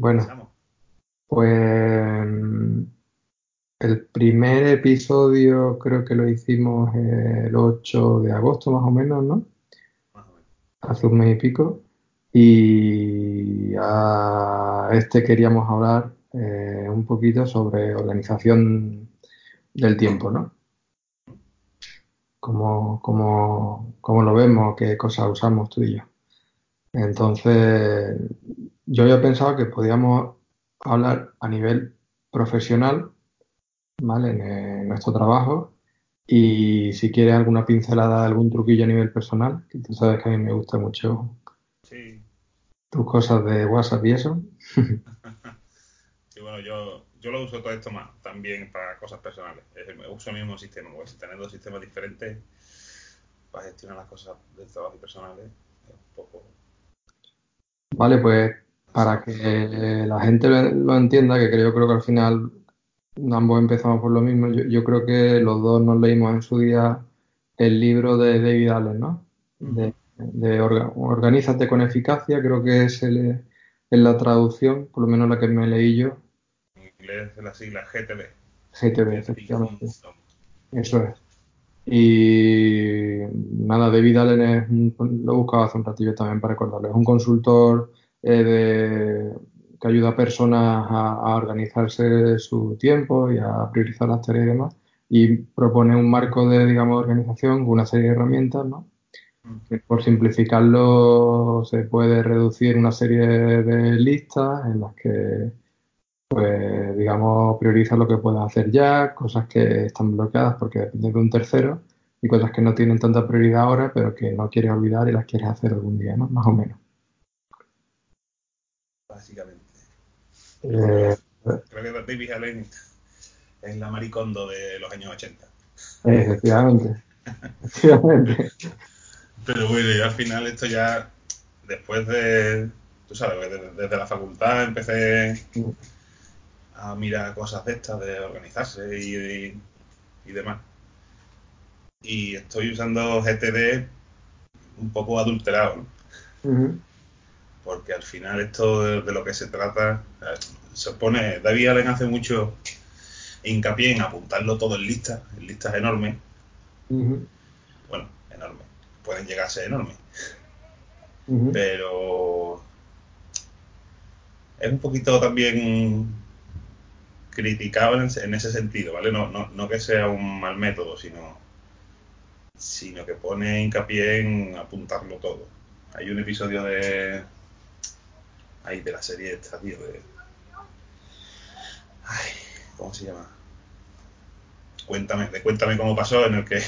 Bueno, pues el primer episodio creo que lo hicimos el 8 de agosto más o menos, ¿no? Más o menos. Hace un mes y pico. Y a este queríamos hablar eh, un poquito sobre organización del tiempo, ¿no? Cómo, cómo, cómo lo vemos, qué cosas usamos tú y yo. Entonces, yo había pensado que podíamos hablar a nivel profesional, ¿vale? En, nuestro trabajo. Y si quieres alguna pincelada, algún truquillo a nivel personal, que tú sabes que a mí me gusta mucho Sí. tus cosas de WhatsApp y eso. Sí, bueno, yo, yo lo uso todo esto más también para cosas personales. Uso el mismo sistema, porque si tener dos sistemas diferentes para gestionar las cosas del trabajo y personales es un poco... Vale, pues para que la gente lo, entienda, que creo, creo que al final ambos empezamos por lo mismo, yo, yo creo que los dos nos leímos en su día el libro de David Allen, ¿no? De, de Orga- Organízate con eficacia, creo que es, el, la traducción, por lo menos la que me leí yo, En inglés es la sigla GTD. GTB, efectivamente. Eso es. Y nada, David Allen es lo he buscado hace un ratillo también para recordarlo. Es un consultor eh, de- que ayuda a personas a, organizarse su tiempo y a priorizar las tareas y demás. Y propone un marco de, digamos, organización con una serie de herramientas, ¿no? Por simplificarlo se puede reducir una serie de listas en las que pues digamos, prioriza lo que puedes hacer ya, cosas que están bloqueadas porque dependen de un tercero y cosas que no tienen tanta prioridad ahora, pero que no quieres olvidar y las quieres hacer algún día, ¿no? Más o menos. Básicamente. Eh, Creo que David Allen es la maricondo de los años 80. efectivamente. Efectivamente. Pero bueno, yo al final esto ya, después de, tú sabes, desde, desde la facultad empecé a mirar cosas de estas, de organizarse y, y, y demás. Y estoy usando GTD un poco adulterado, porque al final esto de, de lo que se trata, eh, se pone, David Allen hace mucho hincapié en apuntarlo todo en listas, en listas enormes, bueno, enormes, pueden llegar a ser enormes, pero es un poquito también criticado en, en ese sentido, ¿vale? No, no, no que sea un mal método, sino, sino que pone hincapié en apuntarlo todo. Hay un episodio de... Ay, de la serie esta, tío, de... Ay, ¿cómo se llama? Cuéntame, de Cuéntame cómo pasó, en el que,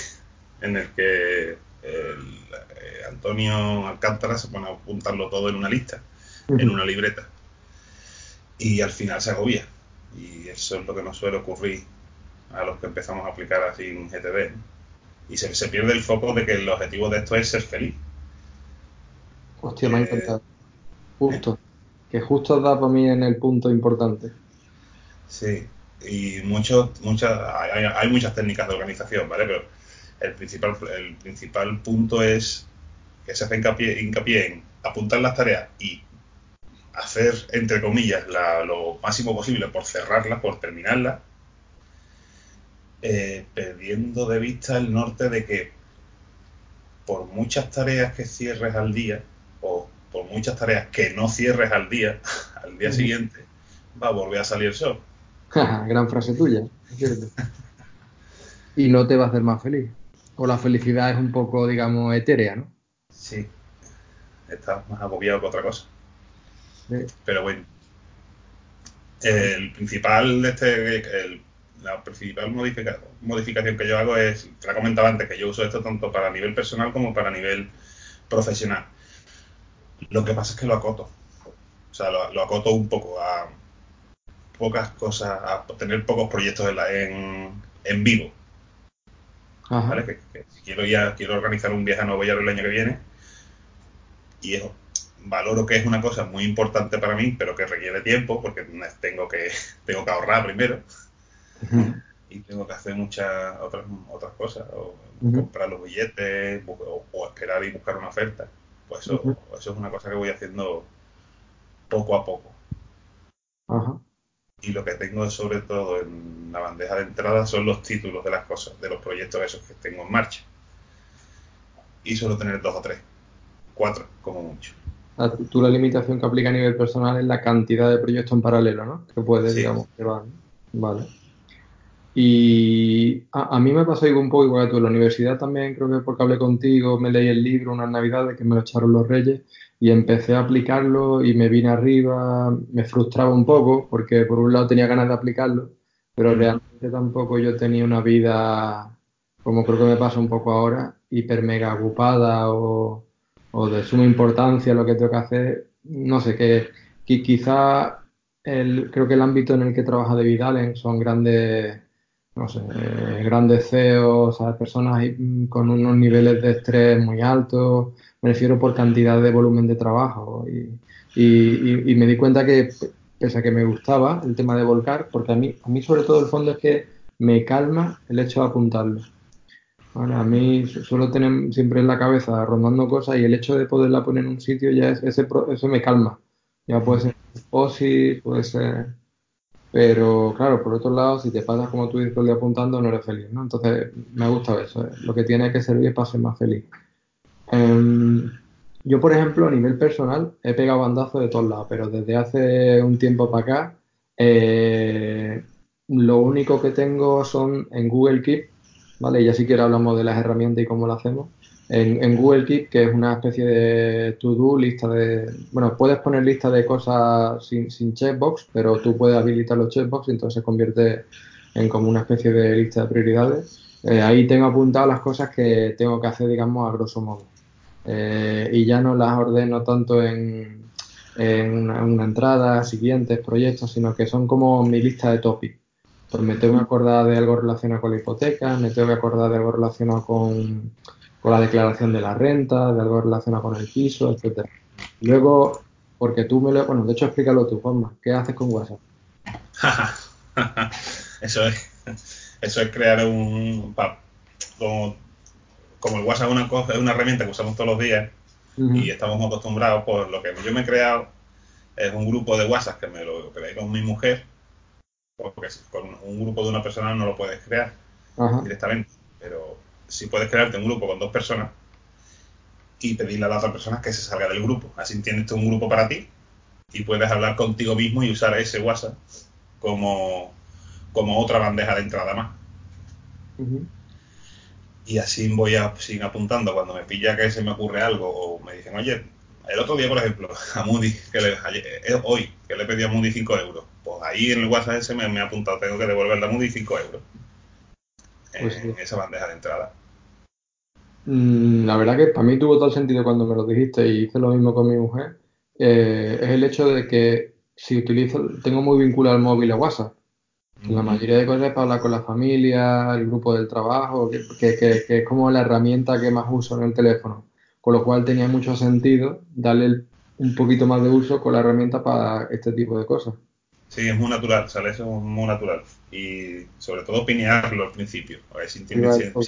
en el que el, eh, Antonio Alcántara se pone a apuntarlo todo en una lista, en una libreta. Y al final se agobia. Y eso es lo que nos suele ocurrir a los que empezamos a aplicar así en GTD. Y se, se pierde el foco de que el objetivo de esto es ser feliz. Hostia, me ha encantado. Justo. Que justo da para mí en el punto importante. Sí, y muchos, muchas, hay, hay muchas técnicas de organización, ¿vale? Pero el principal, el principal punto es que se hace hincapié, hincapié en apuntar las tareas y hacer, entre comillas, la- lo máximo posible por cerrarlas, por terminarlas, eh, perdiendo de vista el norte de que por muchas tareas que cierres al día, o por muchas tareas que no cierres al día, al día siguiente, va a volver a salir el sol. Gran frase tuya, es cierto. Y no te va a hacer más feliz. O la felicidad es un poco, digamos, etérea, ¿no? Sí, estás más agobiado que otra cosa. Pero bueno, el principal de este, el- la principal modifica- modificación que yo hago es, te la comentaba antes, que yo uso esto tanto para nivel personal como para nivel profesional. Lo que pasa es que lo acoto. O sea, lo, lo acoto un poco a pocas cosas, a tener pocos proyectos en, la- en, en vivo. Ajá. ¿vale? Que, que si quiero ya quiero organizar un viaje a Nueva York el año que viene y eso valoro que es una cosa muy importante para mí, pero que requiere tiempo porque tengo que tengo que ahorrar primero y tengo que hacer muchas otras otras cosas o comprar los billetes o, o esperar y buscar una oferta. Pues eso, eso es una cosa que voy haciendo poco a poco. Y lo que tengo sobre todo en la bandeja de entrada son los títulos de las cosas, de los proyectos esos que tengo en marcha. Y suelo tener dos o tres, cuatro como mucho. Ah, tú la limitación que aplica a nivel personal es la cantidad de proyectos en paralelo, ¿no? Que puedes, Sí. digamos, llevar. Vale. Y a, a mí me pasó un poco igual que tú. En la universidad también, creo que porque hablé contigo, me leí el libro unas navidades que me lo echaron los reyes y empecé a aplicarlo y me vine arriba, me frustraba un poco porque por un lado tenía ganas de aplicarlo, pero Mm. realmente tampoco yo tenía una vida, como creo que me pasa un poco ahora, hiper mega ocupada o, o de suma importancia lo que tengo que hacer. No sé, que, quizá el, creo que el ámbito en el que trabaja David Allen son grandes, no sé, eh, grandes CEOs, personas mm, con unos niveles de estrés muy altos, me refiero por cantidad de volumen de trabajo. Y, me di cuenta que, pese a que me gustaba el tema de volcar, porque a a mí sobre todo el fondo es que me calma el hecho de apuntarlo. ¿Vale? A mí su- suelo tener siempre en la cabeza rondando cosas y el hecho de poderla poner en un sitio ya es, ese, eso me calma. Ya puede ser post puede ser... Pero claro, por otro lado, si te pasas como tú dices todo el día apuntando, no eres feliz, ¿no? Entonces, me gusta eso. ¿eh? Lo que tiene que servir es para ser más feliz. Em, yo, por ejemplo, a nivel personal, he pegado bandazos de todos lados, pero desde hace un tiempo para acá, eh, lo único que tengo son en Google Keep, ¿vale? Ya si quieres hablamos de las herramientas y cómo lo hacemos. En, Google Keep, que es una especie de to-do, lista de... Bueno, puedes poner lista de cosas sin, sin checkbox, pero tú puedes habilitar los checkbox y entonces se convierte en como una especie de lista de prioridades. Eh, ahí tengo apuntadas las cosas que tengo que hacer, digamos, a grosso modo. Eh, y ya no las ordeno tanto en, en una, una entrada, siguientes proyectos, sino que son como mi lista de topics. Pues me tengo que acordar de algo relacionado con la hipoteca, me tengo que acordar de algo relacionado con, con la declaración de la renta, de algo relacionado con el piso, etcétera. Luego, porque tú me lo... Bueno, de hecho, explícalo tú, Juanma. ¿Qué haces con WhatsApp? eso es eso es crear un como, como el WhatsApp es una cosa es una herramienta que usamos todos los días y estamos acostumbrados pues lo que yo me he creado es un grupo de WhatsApp que me lo creé con mi mujer porque si con un grupo de una persona no lo puedes crear Ajá. directamente pero sí puedes crearte un grupo con dos personas y pedirle a la otra persona que se salga del grupo. Así tienes tú un grupo para ti y puedes hablar contigo mismo y usar ese WhatsApp como como otra bandeja de entrada más. Y así voy a, sin apuntando cuando me pilla que se me ocurre algo o me dicen, oye, el otro día, por ejemplo, a Moody, que le, ayer- eh, hoy, que le pedí a Moody 5 euros, pues ahí en el WhatsApp ese me, me ha apuntado, tengo que devolverle a Moody 5 euros en, Pues sí. en esa bandeja de entrada. Mm, La verdad que para mí tuvo todo el sentido cuando me lo dijiste y hice lo mismo con mi mujer. Eh, es el hecho de que si utilizo, tengo muy vinculado el móvil a WhatsApp. La mayoría de cosas es para hablar con la familia, el grupo del trabajo, que, que- que- que es como la herramienta que más uso en el teléfono. Con lo cual tenía mucho sentido darle un poquito más de uso con la herramienta para este tipo de cosas. Sí, es muy natural, sale eso muy natural. Y sobre todo pinearlo al principio. A ver si entiendes. Igual, si- pues,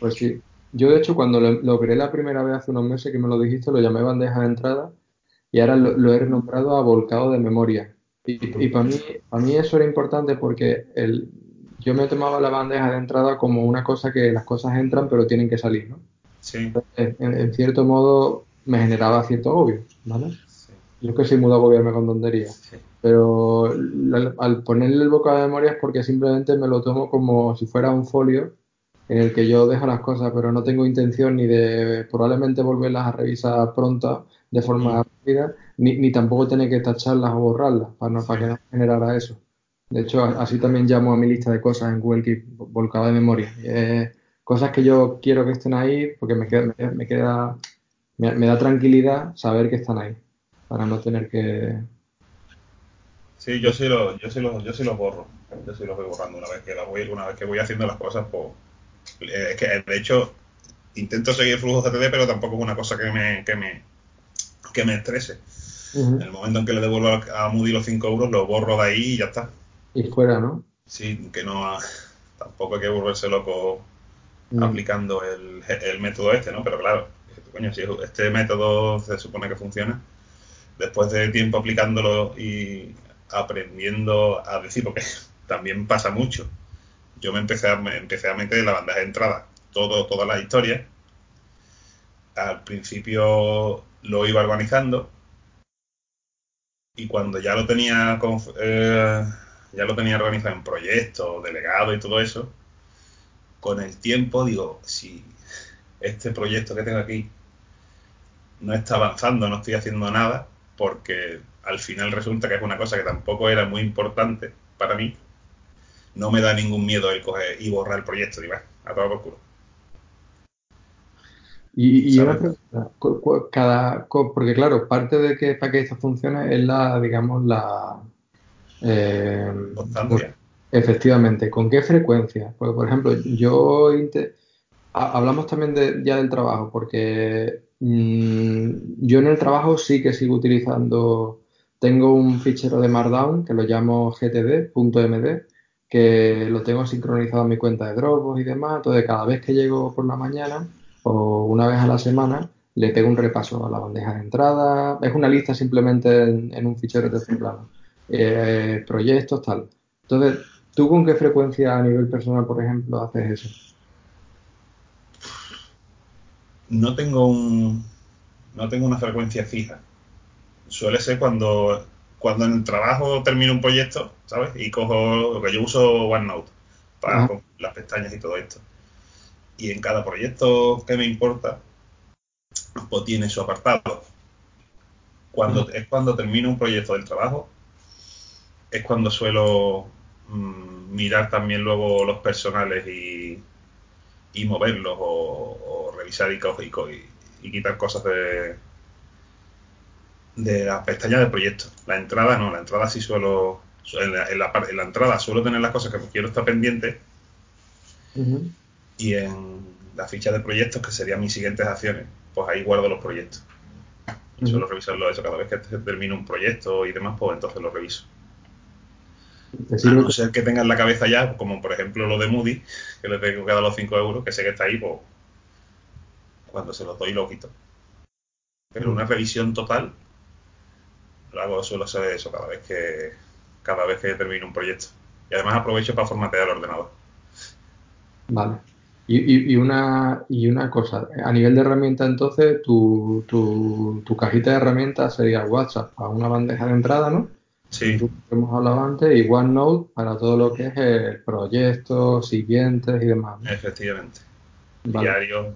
Pues sí. Yo de hecho cuando lo, lo creé la primera vez hace unos meses que me lo dijiste, lo llamé bandeja de entrada y ahora lo, lo he renombrado a volcado de memoria. Y, y para mí, para mí eso era importante porque el, yo me tomaba la bandeja de entrada como una cosa que las cosas entran pero tienen que salir, ¿no? sí, En, en cierto modo me generaba cierto agobio, ¿vale? Yo que soy muy de agobiarme con tonterías. sí. Pero al ponerle el bocado de memoria es porque simplemente me lo tomo como si fuera un folio en el que yo dejo las cosas, pero no tengo intención ni de probablemente volverlas a revisar pronto de forma rápida, ni, ni tampoco tener que tacharlas o borrarlas para, no, para que no generara eso. De hecho, así también llamo a mi lista de cosas en Google Keep, volcado de memoria. Eh, cosas que yo quiero que estén ahí porque me queda, me, me queda, me, me da tranquilidad saber que están ahí, para no tener que... Sí, yo sí lo, yo sí los, yo sí los borro. Yo sí los voy borrando una vez que las voy, una vez que voy haciendo las cosas, pues eh, es que de hecho intento seguir flujos GTD, pero tampoco es una cosa que me, que me, que me estrese. En el momento en que le devuelvo a Moody los 5 euros, los borro de ahí y ya está. Y fuera, ¿no? Sí, que no tampoco hay que volverse loco Mm. aplicando el, el método este, ¿no? Pero claro, coño, si este método se supone que funciona, después de tiempo aplicándolo y aprendiendo a decir, porque también pasa mucho. Yo me empecé a, me empecé a meter la bandeja de entrada todo, todas las historias. Al principio lo iba organizando y cuando ya lo tenía eh, ya lo tenía organizado en proyectos, delegado y todo eso, con el tiempo digo, si este proyecto que tengo aquí no está avanzando, no estoy haciendo nada, porque al final resulta que es una cosa que tampoco era muy importante para mí, no me da ningún miedo el coger y borrar el proyecto, y va, a todo por culo. Y, una pregunta, cada, porque claro, parte de que para que esto funcione es la, digamos, la... Eh, efectivamente, ¿con qué frecuencia? Porque, por ejemplo, yo hablamos también de, ya del trabajo, porque yo en el trabajo sí que sigo utilizando, tengo un fichero de Markdown que lo llamo gtd.md, que lo tengo sincronizado en mi cuenta de Dropbox y demás, entonces cada vez que llego por la mañana o una vez a la semana le pego un repaso a la bandeja de entrada, es una lista simplemente en, un fichero de este plano, eh, proyectos, tal. Entonces, ¿tú con qué frecuencia a nivel personal, por ejemplo, haces eso? No tengo un, no tengo una frecuencia fija. Suele ser cuando, cuando en el trabajo termino un proyecto, ¿sabes? Y cojo lo que yo uso OneNote para las pestañas y todo esto y en cada proyecto que me importa, pues tiene su apartado. Cuando, Es cuando termino un proyecto del trabajo, es cuando suelo mm, mirar también luego los personales y, y moverlos o, revisar y, y, y, quitar cosas de, de las pestañas del proyecto. La entrada no, la entrada sí suelo, en la, en la, entrada suelo tener las cosas que quiero estar pendiente y en la ficha de proyectos, que serían mis siguientes acciones, pues ahí guardo los proyectos. Y suelo revisarlo eso cada vez que termino un proyecto y demás, pues entonces lo reviso. A no ser que tenga en la cabeza ya, como por ejemplo lo de Moody, que le tengo que dar los 5 euros, que sé que está ahí, pues cuando se los doy lo quito. Pero una revisión total, lo hago, suelo hacer eso cada vez que cada vez que termino un proyecto. Y además aprovecho para formatear el ordenador. Vale. Y, una, y una cosa, a nivel de herramienta entonces, tu, tu, cajita de herramientas sería WhatsApp a una bandeja de entrada, ¿no? Sí. hemos hablado antes, y OneNote para todo lo que es el proyecto, siguientes y demás. Efectivamente. Diario,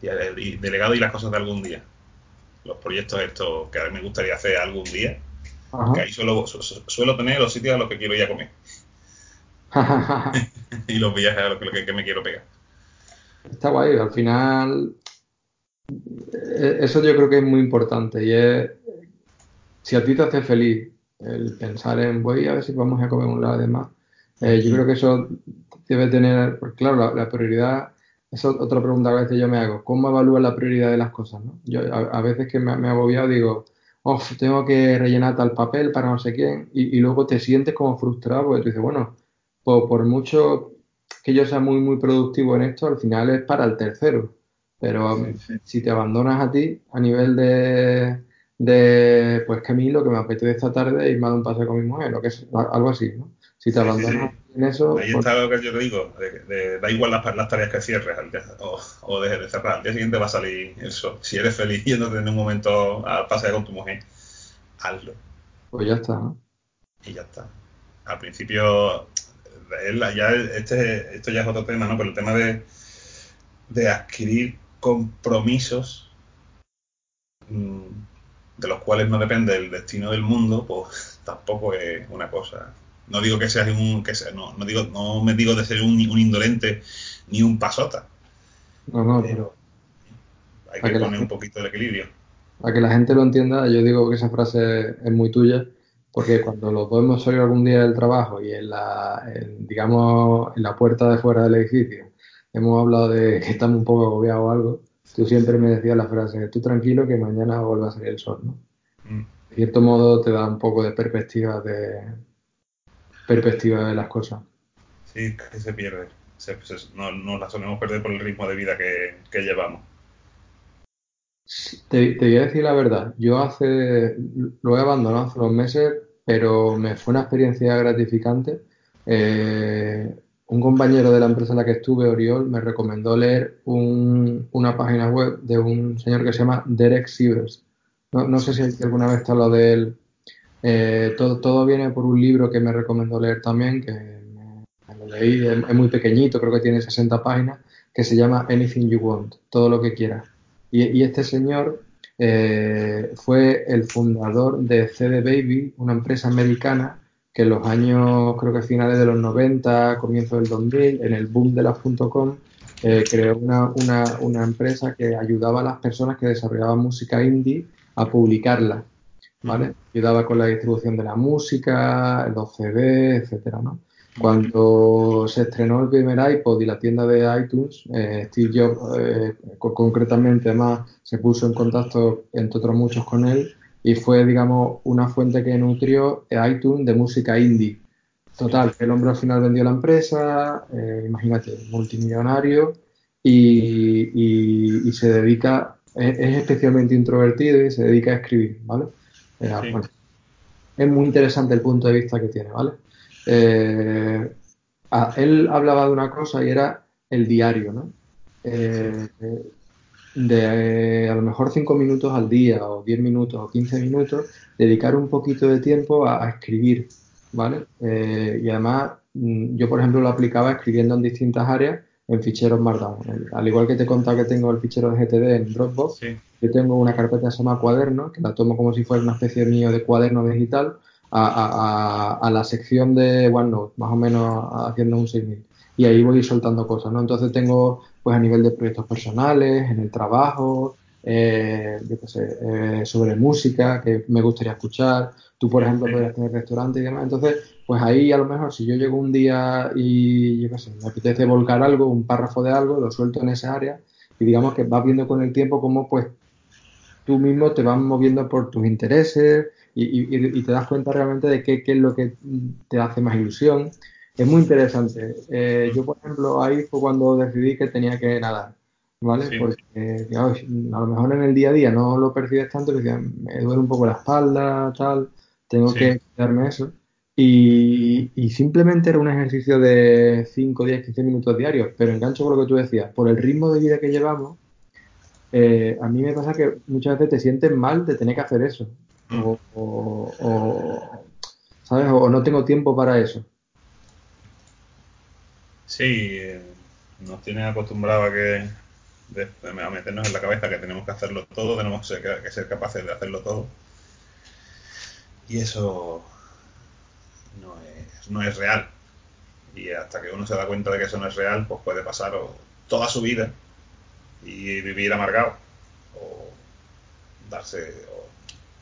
delegado y las cosas de algún día. Los proyectos estos que a mí me gustaría hacer algún día. Que ahí suelo, suelo tener los sitios a los que quiero ir a comer. y los viajes a lo que, me quiero pegar. Está guay, al final eh, eso yo creo que es muy importante y es si a ti te hace feliz el pensar en voy a ver si vamos a comer un lado de más, eh, yo creo que eso debe tener, pues claro, la, prioridad, es otra pregunta que a veces yo me hago, ¿cómo evalúas la prioridad de las cosas? ¿no? Yo a, veces que me, me he agobiado digo, oh, tengo que rellenar tal papel para no sé quién y, y luego te sientes como frustrado porque tú dices, bueno, por, mucho que yo sea muy, muy productivo en esto, al final es para el tercero. Pero si te abandonas a ti a nivel de, de, pues que a mí lo que me apetece esta tarde es irme a un paseo con mi mujer, o que es algo así, ¿no? Si te abandonas en eso... Ahí pues está lo que yo te digo, da igual las, las, tareas que cierres o, o dejes de cerrar, al día siguiente va a salir eso. Si eres feliz yéndote en un momento a pasear con tu mujer, hazlo. Pues ya está, ¿no? Y ya está. Al principio ya este, esto ya es otro tema, ¿no? Pero el tema de, de adquirir compromisos mm, de los cuales no depende el destino del mundo, pues tampoco es una cosa. No digo que seas un, que sea, no, no digo, no me digo de ser un, un indolente ni un pasota. No, no, pero hay que poner un poquito el equilibrio. Para que la gente lo entienda, yo digo que esa frase es muy tuya porque cuando los dos hemos salido algún día del trabajo y en la, digamos, en la puerta de fuera del edificio hemos hablado de que estamos un poco agobiados o algo, tú siempre me decías la frase, tú tranquilo que mañana vuelva a salir el sol, ¿no? Mm. De cierto modo te da un poco de perspectiva de perspectiva de las cosas. Sí, que se pierde. no, la solemos perder por el ritmo de vida que, que llevamos. Te, te voy a decir la verdad. Yo hace, lo he abandonado hace unos meses, pero me fue una experiencia gratificante. Eh, un compañero de la empresa en la que estuve, Oriol, me recomendó leer un- una página web de un señor que se llama Derek Sivers. No, no sé si alguna vez te hablado de él. Eh, todo, todo viene por un libro que me recomendó leer también, que me, lo leí, es, es muy pequeñito, creo que tiene 60 páginas, que se llama Anything You Want, todo lo que quieras. Y, y este señor eh, fue el fundador de CD Baby, una empresa americana que en los años, creo que finales de los 90, comienzos del 2000, en el boom de las .com, eh, creó una, una, una empresa que ayudaba a las personas que desarrollaban música indie a publicarla. ¿vale? Ayudaba con la distribución de la música, los CD, etcétera, ¿no? Cuando se estrenó el primer iPod y la tienda de iTunes, eh, Steve Jobs, eh, co- concretamente más, se puso en contacto, entre otros muchos, con él y fue, digamos, una fuente que nutrió iTunes de música indie. Total, el hombre al final vendió la empresa, eh, imagínate, multimillonario y, y- y se dedica, es, es especialmente introvertido y se dedica a escribir, ¿vale? Eh, Sí. bueno, es muy interesante el punto de vista que tiene, ¿vale? Eh, a- él hablaba de una cosa y era el diario, ¿no? Eh, eh, de eh, a lo mejor 5 minutos al día o 10 minutos o 15 minutos, dedicar un poquito de tiempo a, a escribir, ¿vale? Eh, y además, mm, yo por ejemplo lo aplicaba escribiendo en distintas áreas en ficheros Markdown. El- Al igual que te he contado que tengo el fichero de GTD en Dropbox, Sí, yo tengo una carpeta que se llama Cuadernos, que la tomo como si fuera una especie mío de cuaderno digital, a, a- a- a la sección de OneNote, más o menos haciendo un símil. Y ahí voy soltando cosas, ¿no? Entonces tengo, pues a nivel de proyectos personales, en el trabajo, eh, yo qué sé, eh, sobre música que me gustaría escuchar. Tú, por ejemplo, Sí. podrías tener restaurante y demás. Entonces, pues ahí a lo mejor si yo llego un día y, yo qué sé, me apetece volcar algo, un párrafo de algo, lo suelto en esa área y digamos que vas viendo con el tiempo cómo pues tú mismo te vas moviendo por tus intereses y, y- y te das cuenta realmente de qué, qué es lo que te hace más ilusión. Es muy interesante. Eh, yo, por ejemplo, ahí fue cuando decidí que tenía que nadar, ¿vale? Sí. Porque, claro, a lo mejor en el día a día no lo percibes tanto, porque me duele un poco la espalda, tal, tengo Sí. que quitarme eso. Y, y simplemente era un ejercicio de 5, 10, 15 minutos diarios, pero engancho con lo que tú decías, por el ritmo de vida que llevamos, eh, a mí me pasa que muchas veces te sientes mal de tener que hacer eso. O, o- o, ¿sabes? O no tengo tiempo para eso. Sí, eh, nos tienen acostumbrado a que a meternos en la cabeza que tenemos que hacerlo todo, tenemos que ser, capaces de hacerlo todo. Y eso no es, no es real. Y hasta que uno se da cuenta de que eso no es real, pues puede pasar toda su vida y vivir amargado. O darse,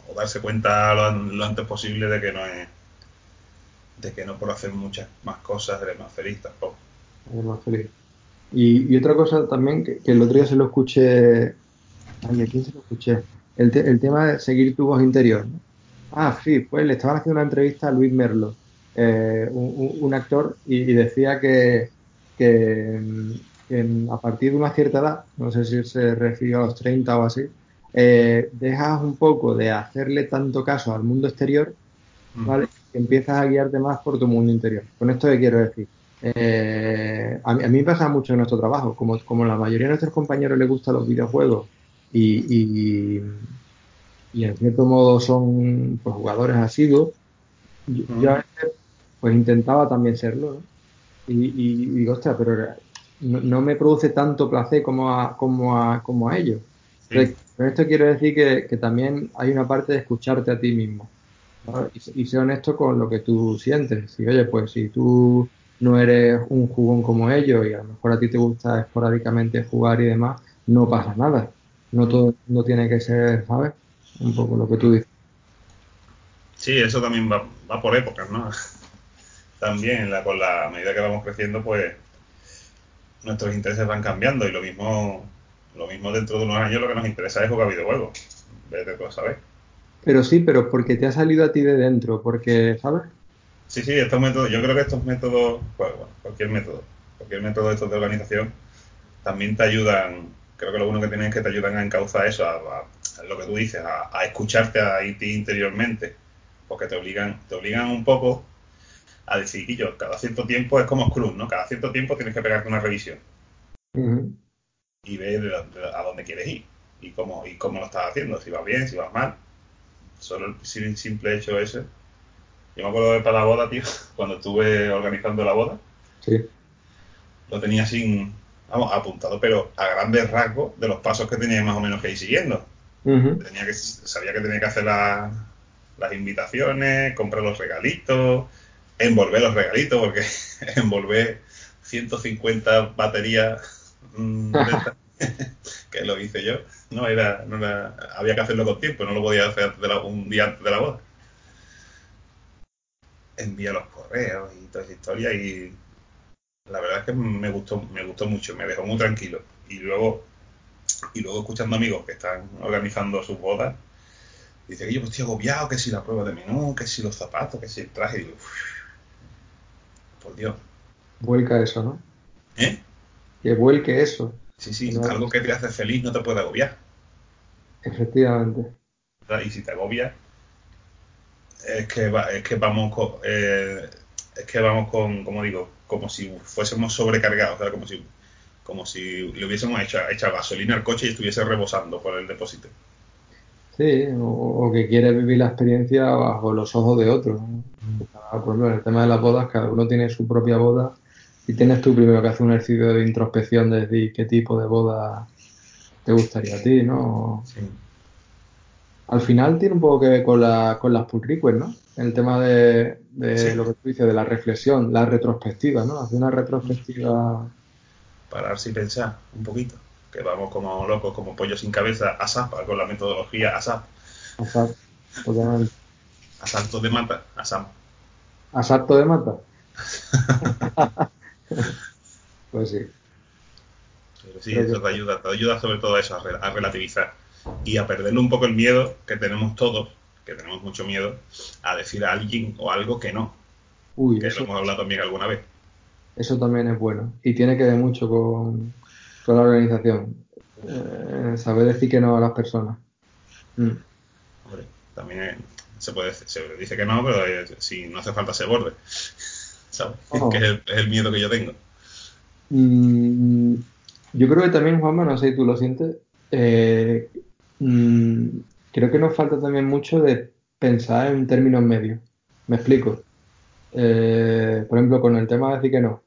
o, o darse cuenta lo, lo antes posible de que no es de que no por hacer muchas más cosas eres más feliz tampoco. Es más feliz. Y, y otra cosa también, que, que el otro día se lo escuché, ay, ¿a quién se lo escuché? El, te- el tema de seguir tu voz interior. ¿no? Ah, sí, pues le estaban haciendo una entrevista a Luis Merlo, eh, un, actor, y, y decía que, que, mm, que a partir de una cierta edad, no sé si se refirió a los 30 o así, eh, dejas un poco de hacerle tanto caso al mundo exterior ¿vale? Que empiezas a guiarte más por tu mundo interior. Con esto qué quiero decir. Eh, a, mí, a mí me pasa mucho en nuestro trabajo, como, como la mayoría de nuestros compañeros les gustan los videojuegos y, y, y en cierto modo son pues, jugadores asiduos, yo, yo a veces pues intentaba también serlo, ¿no? Y, y, y digo, ostras, pero no, no me produce tanto placer como a, como a, como a ellos. Sí. Entonces, con esto quiero decir que, que también hay una parte de escucharte a ti mismo. Y, y ser honesto con lo que tú sientes. Si, oye, pues si tú no eres un jugón como ellos y a lo mejor a ti te gusta esporádicamente jugar y demás, no pasa nada. No todo no tiene que ser, ¿sabes? Un poco lo que tú dices. Sí, eso también va, va por épocas, ¿no? También la, con la medida que vamos creciendo, pues nuestros intereses van cambiando y lo mismo, lo mismo dentro de unos años lo que nos interesa es jugar videojuegos. Vete tú a saber. Pero sí, pero porque te ha salido a ti de dentro, porque, ¿sabes? Sí, sí, estos métodos, yo creo que estos métodos, pues, bueno, cualquier método, cualquier método de estos de organización, también te ayudan creo que lo bueno que tienen es que te ayudan a encauzar eso, a, lo que tú dices, a, escucharte a ti interiormente, porque te obligan, te obligan un poco a decir, que yo, cada cierto tiempo es como Scrooge, ¿no? Cada cierto tiempo tienes que pegarte una revisión. Y ver a dónde quieres ir y cómo, y cómo lo estás haciendo, si va bien, si va mal. Solo el simple hecho ese. Yo me acuerdo de para la boda, tío, cuando estuve organizando la boda. Sí. Lo tenía sin, vamos, apuntado, pero a grandes rasgos de los pasos que tenía más o menos que ir siguiendo. tenía que, sabía que tenía que hacer las invitaciones, comprar los regalitos, envolver los regalitos, porque envolver 150 baterías mm, que lo hice yo, no era, no era, había que hacerlo con tiempo, no lo podía hacer un día antes de la boda. Envía los correos y toda esa historia y la verdad es que me gustó, me gustó mucho, me dejó muy tranquilo. Y luego, y luego escuchando amigos que están organizando sus bodas, dice que yo pues estoy agobiado, que si la prueba de menú, que si los zapatos, que si el traje, y digo, por Dios. Vuelca eso, ¿no? ¿Eh? Que vuelque eso. Sí, sí, algo que te hace feliz no te puede agobiar. Efectivamente. Y si te agobia, es que, es que vamos con, eh, es que vamos con, como digo, como si fuésemos sobrecargados, como si como si le hubiésemos hecho, gasolina al coche y estuviese rebosando por el depósito. Sí, o, que quiere vivir la experiencia bajo los ojos de otros. Por ejemplo, en el tema de las bodas, cada uno tiene su propia boda y tienes tú primero que hacer un ejercicio de introspección de decir qué tipo de boda te gustaría a ti, ¿no? Sí. Al final tiene un poco que ver con, la, con las pull requests, ¿no? el tema de, lo que tú dices, de la reflexión, la retrospectiva, ¿no? Hacer una retrospectiva. Pararse y pensar un poquito, que vamos como locos, como pollos sin cabeza, ASAP, con la metodología ASAP. ASAP, totalmente. Asalto de mata, ASAP. ¿Asalto de mata? pues sí. Pero sí, eso te ayuda, te ayuda sobre todo a eso, a relativizar y a perderle un poco el miedo que tenemos todos que tenemos mucho miedo a decir a alguien o algo que no. Uy, que eso, lo hemos hablado también alguna vez. Eso también es bueno. Y tiene que ver mucho con, con la organización. Eh, saber decir que no a las personas. Mm. Hombre, también se puede se dice que no, pero eh, si no hace falta se borde. ¿Sabes? Oh. que es el, miedo que yo tengo. Mm, yo creo que también, Juanma, no sé si tú lo sientes, eh, mm, creo que nos falta también mucho de pensar en términos medios. Me explico. Eh, por ejemplo, con el tema de decir que no.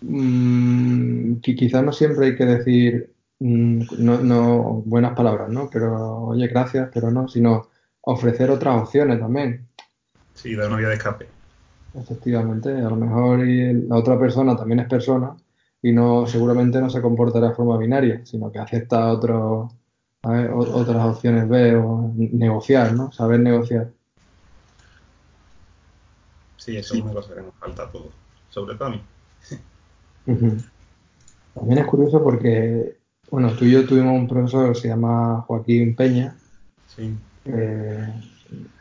Mm, quizás no siempre hay que decir mm, no, buenas palabras, ¿no? Pero, oye, gracias, pero no, sino ofrecer otras opciones también. Sí, dar una vía de escape. Efectivamente, a lo mejor la otra persona también es persona y no seguramente no se comportará de forma binaria, sino que acepta otros otras opciones B o negociar, ¿no? Saber negociar. Sí, eso es una cosa que nos falta a todos, sobre todo a mí. También es curioso porque, bueno, tú y yo tuvimos un profesor que se llama Joaquín Peña. Sí. Eh,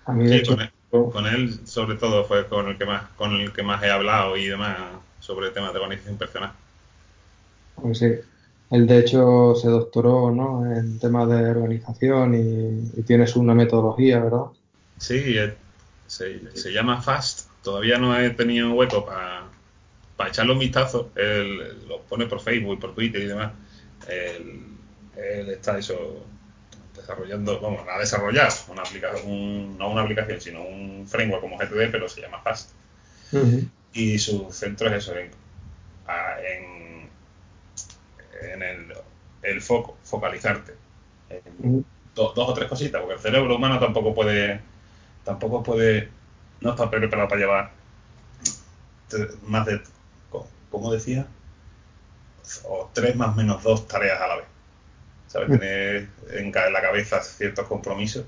a mí de hecho, con, él, sobre todo fue con el que más con el que más he hablado y demás sobre temas de organización personal. Pues sí. Él, de hecho, se doctoró ¿no? en temas de organización y, tienes una metodología, ¿verdad? Sí, se, llama FAST. Todavía no he tenido hueco para echarle un vistazo. Él lo pone por Facebook y por Twitter y demás. Él, está eso desarrollando, vamos, ha desarrollado una aplicación, no una aplicación, sino un framework como GTD, pero se llama FAST. Y su centro es eso, en en el, foco, focalizarte. dos, o tres cositas, porque el cerebro humano tampoco puede, tampoco puede, no está preparado para llevar más de, como decía, o tres más menos dos tareas a la vez. ¿Sabes? Tener en, la cabeza ciertos compromisos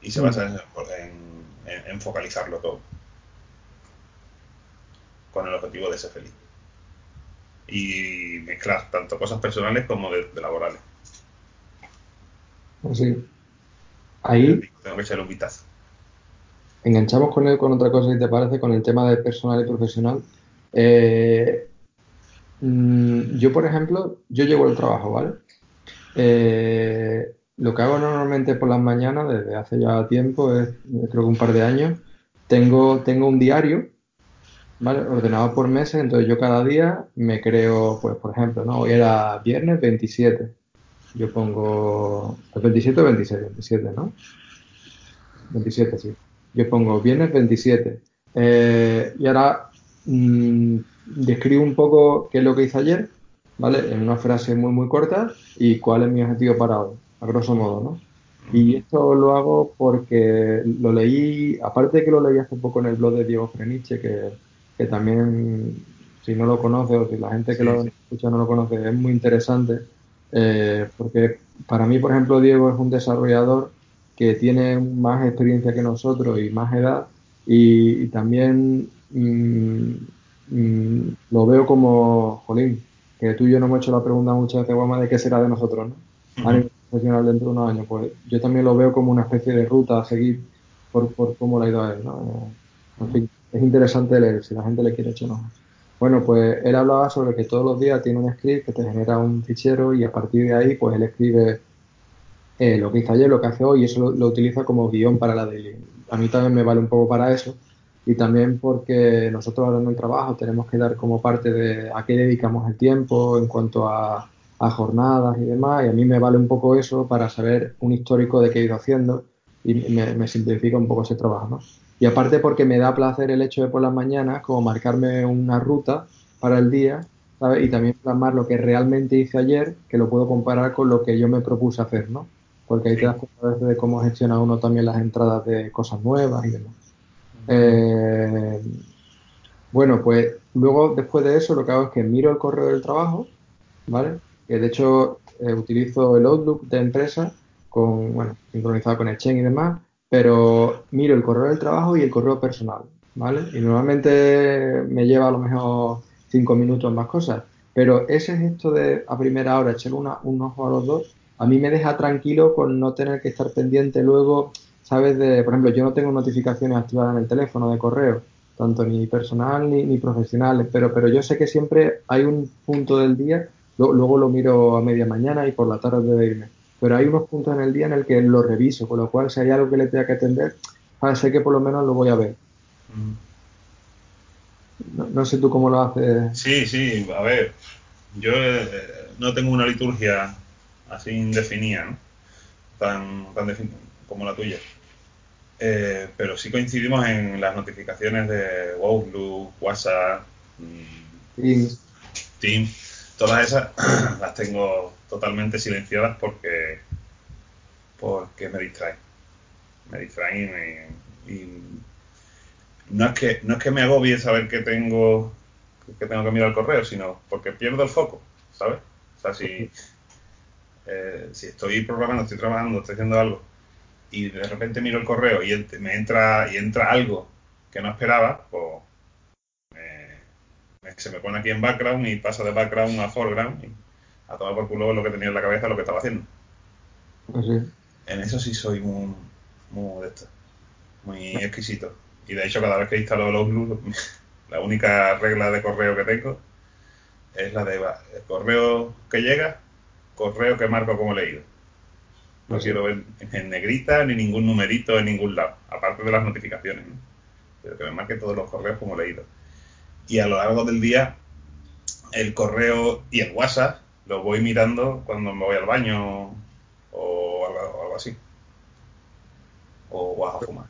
y se basa en focalizarlo todo con el objetivo de ser feliz y mezclar tanto cosas personales como de, laborales. Pues sí. Ahí. Tengo que echarle un vistazo. Enganchamos con él con otra cosa, si te parece, con el tema de personal y profesional. Eh, Mm, yo, por ejemplo, yo llevo el trabajo, ¿vale? Eh, lo que hago normalmente por las mañanas, desde hace ya tiempo, es, creo que un par de años, tengo, tengo un diario, ¿vale? Ordenado por meses, entonces yo cada día me creo, pues, por ejemplo, ¿no? Hoy era viernes 27. Yo pongo, ¿el 27 o 26? 27, ¿no? 27, sí. Yo pongo viernes 27. Eh, y ahora mmm, describo un poco qué es lo que hice ayer, ¿vale? En una frase muy, muy corta y cuál es mi objetivo para hoy, a grosso modo, ¿no? Y esto lo hago porque lo leí, aparte de que lo leí hace poco en el blog de Diego Freniche, que, que también, si no lo conoce o si la gente que sí, lo sí. escucha no lo conoce, es muy interesante, eh, porque para mí, por ejemplo, Diego es un desarrollador que tiene más experiencia que nosotros y más edad, y, y también mmm, mmm, lo veo como, jolín, que tú y yo no hemos hecho la pregunta muchas veces, Guama, de qué será de nosotros, ¿no? A nivel profesional dentro de unos años. Pues yo también lo veo como una especie de ruta a seguir por, por cómo le ha ido a él, ¿no? En fin, es interesante leer, si la gente le quiere echar un ojo. Bueno, pues él hablaba sobre que todos los días tiene un script que te genera un fichero y a partir de ahí, pues él escribe eh, lo que hizo ayer, lo que hace hoy, y eso lo, utiliza como guion para la daily. A mí también me vale un poco para eso, y también porque nosotros ahora en el trabajo tenemos que dar como parte de a qué dedicamos el tiempo en cuanto a, a, jornadas y demás, y a mí me vale un poco eso para saber un histórico de qué he ido haciendo y me, me simplifica un poco ese trabajo, ¿no? Y aparte porque me da placer el hecho de por las mañanas como marcarme una ruta para el día, ¿sabes? Y también plasmar lo que realmente hice ayer, que lo puedo comparar con lo que yo me propuse hacer, ¿no? Porque ahí te das cuenta a veces de cómo gestiona uno también las entradas de cosas nuevas y demás. Eh, bueno, pues luego después de eso lo que hago es que miro el correo del trabajo, ¿vale? Que de hecho eh, utilizo el Outlook de empresa con, bueno, sincronizado con el Chen y demás, pero miro el correo del trabajo y el correo personal, ¿vale? Y normalmente me lleva a lo mejor cinco minutos más cosas, pero ese gesto de a primera hora echar una, un ojo a los dos, a mí me deja tranquilo con no tener que estar pendiente luego sabes de, por ejemplo, yo no tengo notificaciones activadas en el teléfono de correo, tanto ni personal ni, ni profesionales, pero, pero yo sé que siempre hay un punto del día, luego lo miro a media mañana y por la tarde de irme, pero hay unos puntos en el día en el que lo reviso, con lo cual si hay algo que le tenga que atender, sé que por lo menos lo voy a ver. No, no sé tú cómo lo haces. Sí, sí, a ver, yo eh, no tengo una liturgia así indefinida, ¿no? Tan, tan definida como la tuya. Eh, pero sí coincidimos en las notificaciones de Outlook, WhatsApp, Teams. Teams. Todas esas las tengo totalmente silenciadas porque porque me distraen. Me distraen y, me, y no es que no es que me agobie saber que tengo que tengo que mirar el correo, sino porque pierdo el foco, ¿sabes? O sea, si eh, si estoy programando, estoy trabajando, estoy haciendo algo y de repente miro el correo y me entra y entra algo que no esperaba, pues se me pone aquí en background y pasa de background a foreground y a tomar por culo lo que tenía en la cabeza lo que estaba haciendo. Sí. En eso sí soy muy, muy modesto, muy exquisito. Y de hecho cada vez que instalo el Outlook, la única regla de correo que tengo es la de el correo que llega, correo que marco como leído. No sí. quiero ver en negrita ni ningún numerito en ningún lado, aparte de las notificaciones. ¿no? Pero que me marque todos los correos como leído. Y a lo largo del día, el correo y el WhatsApp lo voy mirando cuando me voy al baño o algo, o algo así. O vas a fumar.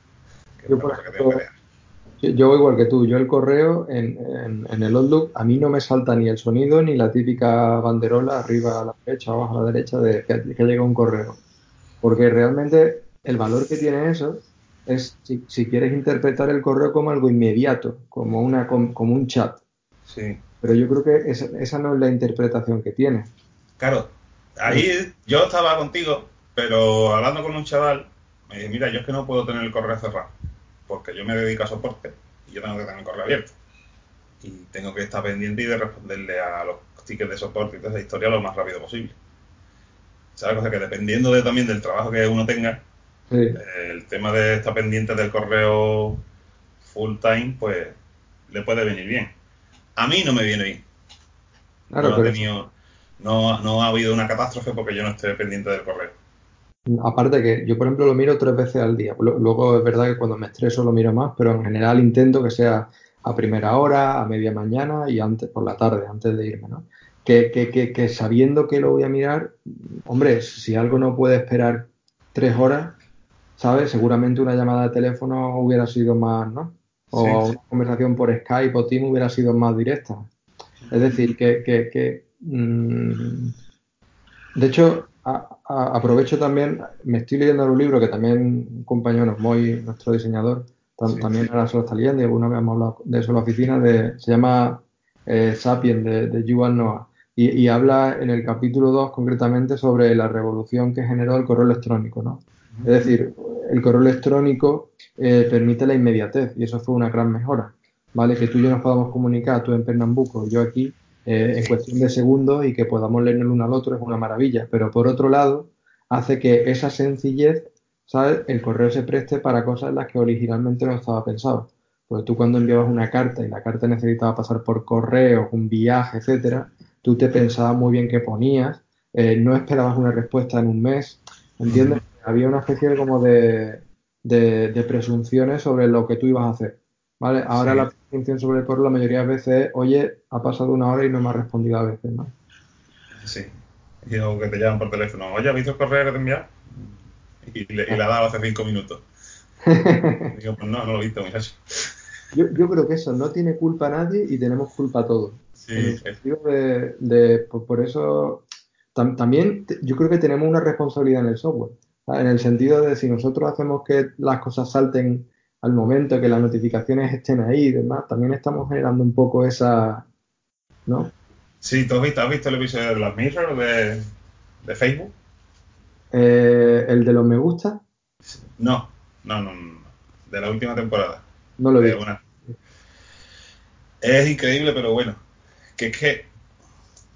Yo, por ejemplo, que yo igual que tú, yo el correo en, en, en, el Outlook, a mí no me salta ni el sonido ni la típica banderola arriba a la derecha o abajo a la derecha de que, que llega un correo porque realmente el valor que tiene eso es si, si, quieres interpretar el correo como algo inmediato, como, una, como, como un chat. Sí. Pero yo creo que esa, esa, no es la interpretación que tiene. Claro, ahí yo estaba contigo, pero hablando con un chaval, me dije, mira, yo es que no puedo tener el correo cerrado, porque yo me dedico a soporte y yo tengo que tener el correo abierto. Y tengo que estar pendiente y de responderle a los tickets de soporte y toda esa historia lo más rápido posible. ¿sabes? O sea que dependiendo de, también del trabajo que uno tenga, sí. el tema de estar pendiente del correo full time, pues le puede venir bien. A mí no me viene bien. no, he tenido, no, no ha habido una catástrofe porque yo no esté pendiente del correo. Aparte que yo, por ejemplo, lo miro tres veces al día. Luego es verdad que cuando me estreso lo miro más, pero en general intento que sea a primera hora, a media mañana y antes por la tarde, antes de irme, ¿no? Que, que, que, que sabiendo que lo voy a mirar, hombre, si algo no puede esperar tres horas, ¿sabes? Seguramente una llamada de teléfono hubiera sido más, ¿no? O una conversación por Skype o Team hubiera sido más directa. Es decir, que, que, que mmm, de hecho, aprovecho también, me estoy leyendo un libro que también un compañero, muy nuestro diseñador, también ahora se lo está leyendo y alguna vez hemos hablado de eso en la oficina, de, se llama eh, Sapien de, de Yuval Noah. Y, habla en el capítulo 2 concretamente sobre la revolución que generó el correo electrónico, ¿no? Es decir, el correo electrónico eh, permite la inmediatez y eso fue una gran mejora, ¿vale? Que tú y yo nos podamos comunicar, tú en Pernambuco, yo aquí, eh, en cuestión de segundos y que podamos leer el uno al otro es una maravilla. Pero por otro lado, hace que esa sencillez, ¿sabes? El correo se preste para cosas en las que originalmente no estaba pensado. Porque tú cuando enviabas una carta y la carta necesitaba pasar por correo, un viaje, etcétera, tú te pensabas muy bien qué ponías, eh, no esperabas una respuesta en un mes, ¿entiendes? Había una especie como de, de presunciones sobre lo que tú ibas a hacer. ¿vale? Ahora la presunción sobre el correo la mayoría de veces es, oye, ha pasado una hora y no me ha respondido a veces, ¿no? Sí. Y luego que te llaman por teléfono, oye, ¿has visto el correo que te enviado? Y, le, y la ha dado hace cinco minutos. digo, pues no, no lo he visto, muchacho. Yo, yo creo que eso no tiene culpa nadie y tenemos culpa todos. Sí. En el sentido de, de por, eso también yo creo que tenemos una responsabilidad en el software. En el sentido de si nosotros hacemos que las cosas salten al momento que las notificaciones estén ahí y demás, también estamos generando un poco esa, ¿no? Sí, ¿tú has visto, has visto el episodio de los Mirror de, de Facebook? Eh, ¿El de los me gusta? No, no, no, no, de la última temporada. No lo he visto. Es increíble, pero bueno, que es que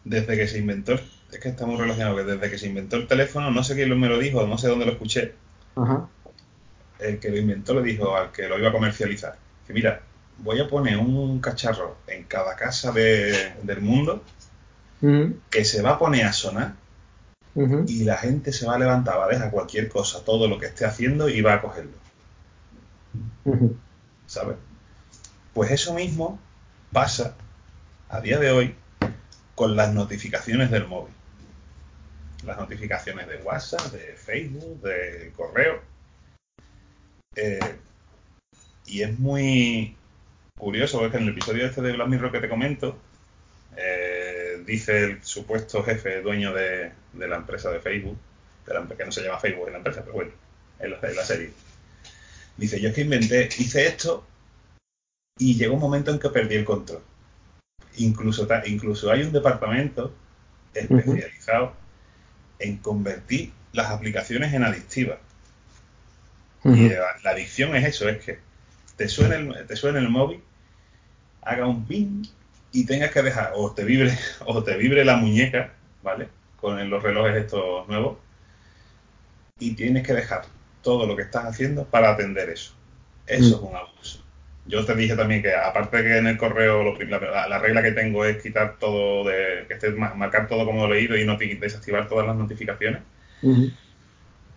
desde que se inventó, es que está muy relacionado, que desde que se inventó el teléfono, no sé quién me lo dijo, no sé dónde lo escuché, Ajá el que lo inventó le dijo al que lo iba a comercializar, que mira, voy a poner un cacharro en cada casa del mundo que se va a poner a sonar y la gente se va a levantar, va a dejar cualquier cosa, todo lo que esté haciendo y va a cogerlo. ¿Sabes? Pues eso mismo pasa a día de hoy con las notificaciones del móvil. Las notificaciones de WhatsApp, de Facebook, de correo eh, y es muy curioso, porque en el episodio este de Black Mirror que te comento, eh, dice el supuesto jefe dueño de, la empresa de Facebook, que no se llama Facebook en la empresa, pero bueno, en la, serie. Dice, yo es que inventé, hice esto y llegó un momento en que perdí el control. Incluso, incluso hay un departamento especializado en convertir las aplicaciones en adictivas. Y la, adicción es eso, es que te suene el, te suene el móvil, haga un ping y tengas que dejar, o te vibre, o te vibre la muñeca, ¿vale? Con los relojes estos nuevos, y tienes que dejar todo lo que estás haciendo para atender eso. Eso es un abuso. Yo te dije también que aparte que en el correo la, regla que tengo es quitar todo de que esté marcar todo como leído y no desactivar todas las notificaciones.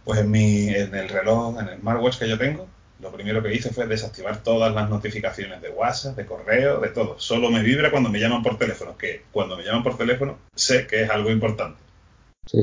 Pues en, mi, en el reloj, en el smartwatch que yo tengo, lo primero que hice fue desactivar todas las notificaciones de WhatsApp, de correo, de todo. Solo me vibra cuando me llaman por teléfono, que cuando me llaman por teléfono sé que es algo importante. Sí.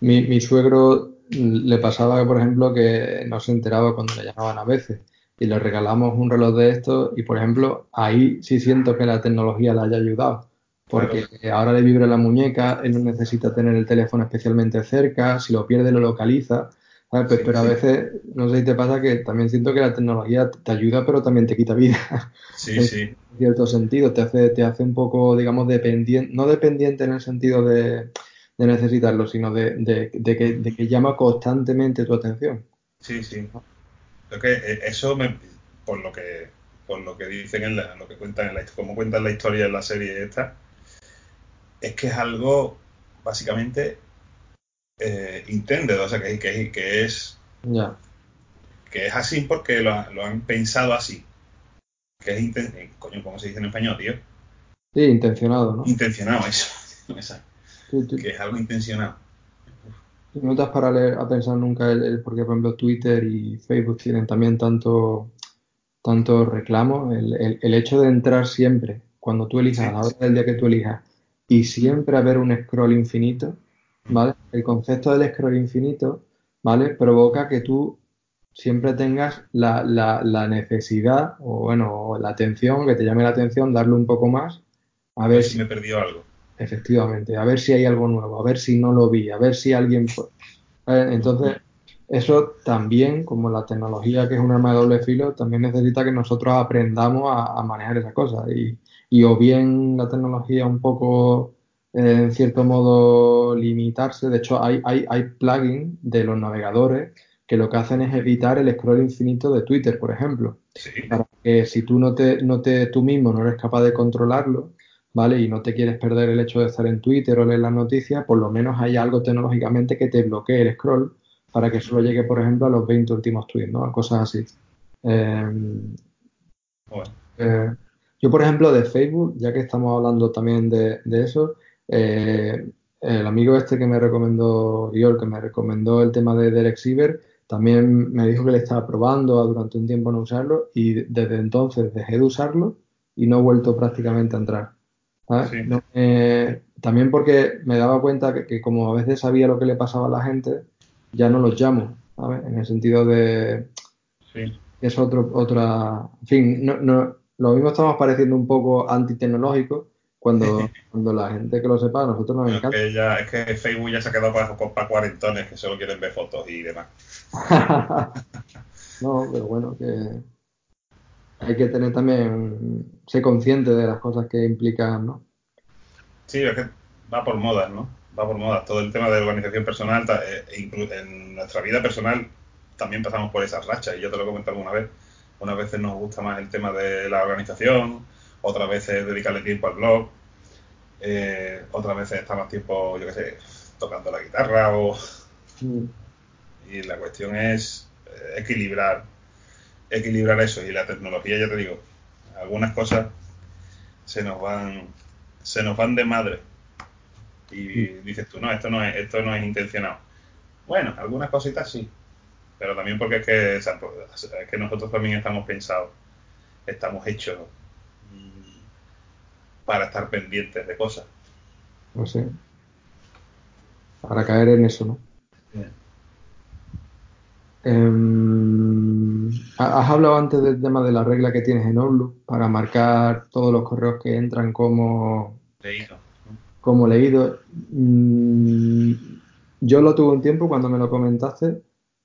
Mi, mi suegro le pasaba, por ejemplo, que no se enteraba cuando le llamaban a veces y le regalamos un reloj de estos y, por ejemplo, ahí sí siento que la tecnología le haya ayudado porque ahora le vibra la muñeca, él no necesita tener el teléfono especialmente cerca, si lo pierde lo localiza, pues, pero a veces, no sé si te pasa que también siento que la tecnología te ayuda, pero también te quita vida. Sí, sí. En cierto sentido, te hace, te hace un poco, digamos, dependiente, no dependiente en el sentido de, necesitarlo, sino de, que, llama constantemente tu atención. Sí, sí. Lo que, eh, eso me, por lo que por lo que dicen en la, lo que cuentan en la como cuentan la historia en la serie esta, es que es algo básicamente eh, intended, o sea, que, que, es que es así porque lo, han pensado así. Que es eh, coño, ¿cómo se dice en español, tío? Sí, intencionado, ¿no? Intencionado, eso. que es algo intencionado. ¿No te has parado a pensar nunca el, porque, por ejemplo, Twitter y Facebook tienen también tanto, tanto reclamo? El, el, hecho de entrar siempre, cuando tú elijas, a la hora del día que tú elijas, y siempre haber un scroll infinito, ¿vale? El concepto del scroll infinito, ¿vale? Provoca que tú siempre tengas la, la, la necesidad, o bueno, la atención, que te llame la atención, darle un poco más, a ver si me perdió algo. Efectivamente, a ver si hay algo nuevo, a ver si no lo vi, a ver si alguien... Entonces, eso también, como la tecnología que es un arma de doble filo, también necesita que nosotros aprendamos a, manejar esas cosas. Y, y, o bien la tecnología un poco, eh, en cierto modo, limitarse. De hecho, hay, hay, hay plugins de los navegadores que lo que hacen es evitar el scroll infinito de Twitter, por ejemplo. Para que si tú no te, no te, tú mismo no eres capaz de controlarlo, ¿vale? Y no te quieres perder el hecho de estar en Twitter o leer las noticias, por lo menos hay algo tecnológicamente que te bloquee el scroll para que solo llegue, por ejemplo, a los 20 últimos tweets, ¿no? A cosas así. Em, eh, yo, por ejemplo, de Facebook, ya que estamos hablando también de, eso, eh, el amigo este que me recomendó, yo, que me recomendó el tema de Derek Siever, también me dijo que le estaba probando durante un tiempo no usarlo y desde entonces dejé de usarlo y no he vuelto prácticamente a entrar también porque me daba cuenta que, como a veces sabía lo que le pasaba a la gente, ya no los llamo, En el sentido de... Sí. Es otro, otra... En fin, no, no, lo mismo estamos pareciendo un poco antitecnológico cuando, cuando la gente que lo sepa, a nosotros nos encanta. Es que, ya, es que Facebook ya se ha quedado para, para cuarentones que solo quieren ver fotos y demás. no, pero bueno, que hay que tener también, ser consciente de las cosas que implican, ¿no? Sí, es que va por modas, ¿no? Va por modas. Todo el tema de organización personal, eh, en nuestra vida personal también pasamos por esas rachas, y yo te lo he comentado alguna vez. Unas veces nos gusta más el tema de la organización, otras veces dedicarle tiempo al blog, eh, otras veces está más tiempo, yo qué sé, tocando la guitarra o... Mm. Y la cuestión es eh, equilibrar equilibrar eso y la tecnología, ya te digo, algunas cosas se nos van se nos van de madre y dices tú, no, esto no es, esto no es intencionado. Bueno, algunas cositas sí, pero también porque es que, es que nosotros también estamos pensados, estamos hechos para estar pendientes de cosas. No sé. Para caer en eso, ¿no? Em, has hablado antes del tema de la regla que tienes en Outlook para marcar todos los correos que entran como leído. Como leído. Mm, yo lo tuve un tiempo cuando me lo comentaste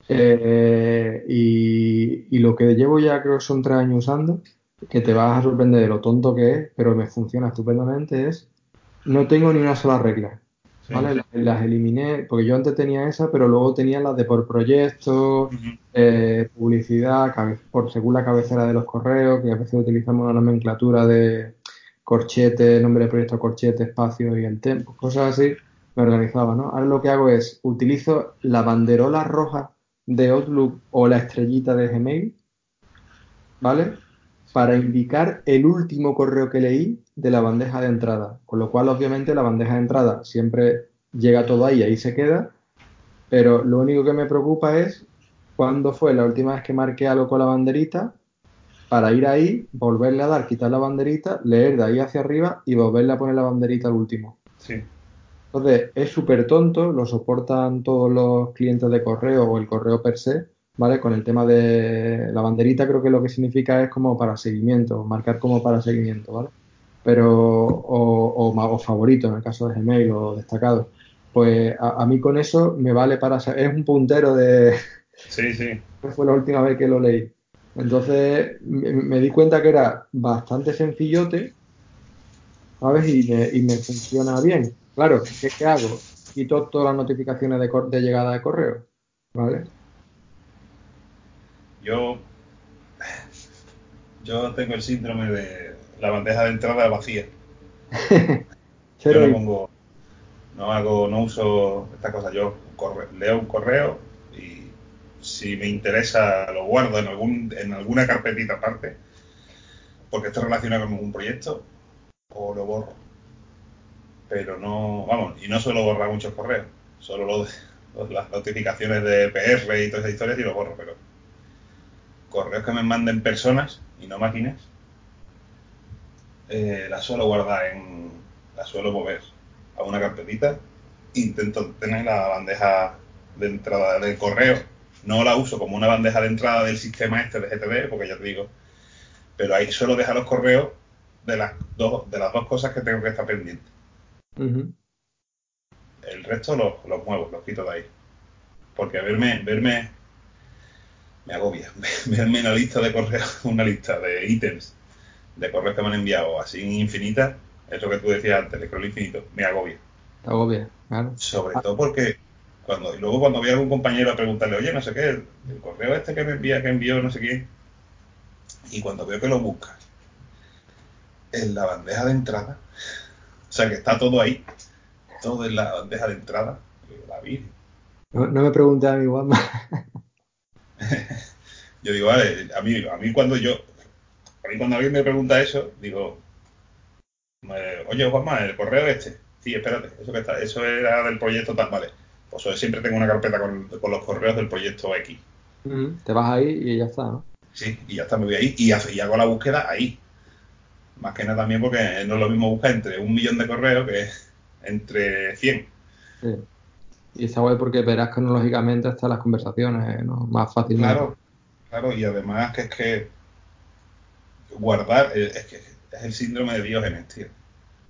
eh, y, lo que llevo ya creo que son tres años usando, que te vas a sorprender de lo tonto que es, pero me funciona estupendamente, es no tengo ni una sola regla. Las, eliminé, porque yo antes tenía esa, pero luego tenía las de por proyecto, eh, publicidad, por según la cabecera de los correos, que a veces utilizamos una nomenclatura de corchete, nombre de proyecto, corchete, espacio y el tiempo, cosas así, me organizaba, ¿no? Ahora lo que hago es, utilizo la banderola roja de Outlook o la estrellita de Gmail, ¿vale? Para indicar el último correo que leí de la bandeja de entrada. Con lo cual, obviamente, la bandeja de entrada siempre llega todo ahí, ahí se queda. Pero lo único que me preocupa es cuándo fue la última vez que marqué algo con la banderita para ir ahí, volverle a dar, quitar la banderita, leer de ahí hacia arriba y volverle a poner la banderita al último. Sí. Entonces, es súper tonto, lo soportan todos los clientes de correo o el correo per se, ¿vale? Con el tema de la banderita creo que lo que significa es como para seguimiento, marcar como para seguimiento, ¿vale? Pero o, o, favorito en el caso de Gmail o destacado. Pues a, mí con eso me vale para es un puntero de sí sí fue la última vez que lo leí entonces me, di cuenta que era bastante sencillote ¿sabes? Y me, y me funciona bien claro ¿qué, qué hago? quito todas las notificaciones de, de llegada de correo ¿vale? yo yo tengo el síndrome de la bandeja de entrada vacía. yo no pongo, no hago, no uso esta cosa. Yo leo un correo y si me interesa lo guardo en algún, en alguna carpetita aparte, porque esto relaciona con un proyecto o lo borro. Pero no, vamos, y no suelo borrar muchos correos, solo lo de, las notificaciones de PR y todas esas historias y lo borro, pero correos que me manden personas y no máquinas, eh, las suelo guardar en, las suelo mover a una carpetita, intento tener la bandeja de entrada del correo, no la uso como una bandeja de entrada del sistema este de GTD, porque ya te digo, pero ahí suelo dejar los correos de las dos, de las dos cosas que tengo que estar pendiente. El resto los, los, muevo, los quito de ahí. Porque verme, verme me agobia. verme en la lista de correos, una lista de ítems de correos que me han enviado así infinita, eso que tú decías antes, el scroll infinito, me agobia. Agobia, claro. Sobre todo porque cuando, y luego cuando voy a algún compañero a preguntarle, oye, no sé qué, el, correo este que me envía, que envió no sé qué, y cuando veo que lo busca en la bandeja de entrada, o sea que está todo ahí, todo en la bandeja de entrada, la vi. No, me pregunté a mi Juanma. yo digo, vale, a mí, a mí cuando yo, mí cuando alguien me pregunta eso, digo, oye Juanma, el correo este, sí, espérate, eso que está, eso era del proyecto tal, vale. Pues siempre tengo una carpeta con, los correos del proyecto X. te vas ahí y ya está, ¿no? Sí, y ya está, me voy ahí y, hago la búsqueda ahí. Más que nada también porque no es lo mismo buscar entre un millón de correos que entre 100. Sí. Y está guay porque verás cronológicamente hasta las conversaciones, ¿no? Más fácilmente. Claro, claro, y además que es que guardar, es que es el síndrome de Diógenes, tío.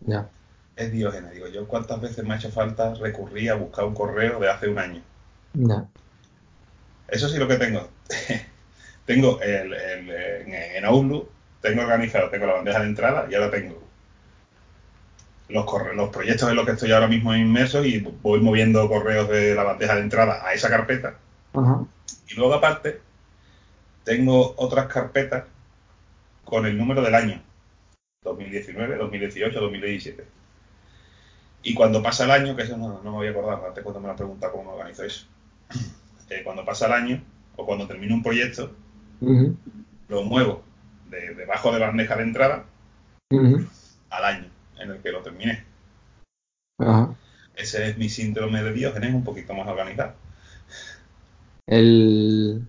Ya. Es Diógenes, digo yo, ¿cuántas veces me ha hecho falta recurrir a buscar un correo de hace un año? Ya. Eso sí lo que tengo. tengo el, en, Outlook, tengo organizado, tengo la bandeja de entrada y ahora tengo los, los proyectos en los que estoy ahora mismo inmerso y voy moviendo correos de la bandeja de entrada a esa carpeta. Y luego aparte, tengo otras carpetas con el número del año. 2019, 2018, 2017. Y cuando pasa el año, que eso no, me voy a acordar, antes cuando me la pregunta cómo me organizo eso. Eh, cuando pasa el año, o cuando termino un proyecto, lo muevo de, debajo de la bandeja de entrada al año en el que lo terminé. Ese es mi síndrome de Diógenes un poquito más organizado. El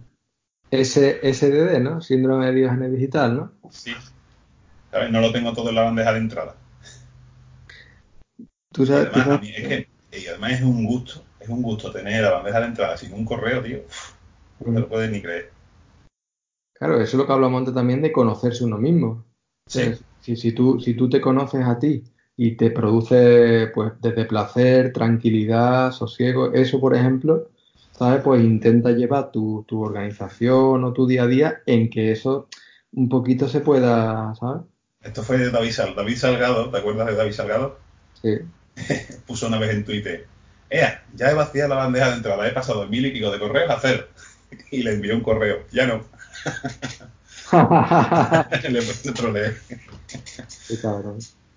SDD, ¿no? Síndrome de Diógenes digital, ¿no? Sí. ¿Sabes? No lo tengo todo en la bandeja de entrada. ¿Tú sabes, además, es que, y además es un gusto, es un gusto tener la bandeja de entrada sin un correo, tío. no te lo puedes ni creer. Claro, eso es lo que hablamos antes también de conocerse uno mismo. Sí. Si, si, tú, si tú te conoces a ti y te produce, pues, desde placer, tranquilidad, sosiego, eso, por ejemplo, ¿sabes? Pues intenta llevar tu, tu organización o tu día a día en que eso un poquito se pueda, ¿sabes? Esto fue de David, David Salgado, ¿te acuerdas de David Salgado? Sí. Puso una vez en Twitter, ¡Ea! Ya he vaciado la bandeja de entrada, he pasado mil y pico de correos a hacer. Y le envió un correo, ya no. le troleé.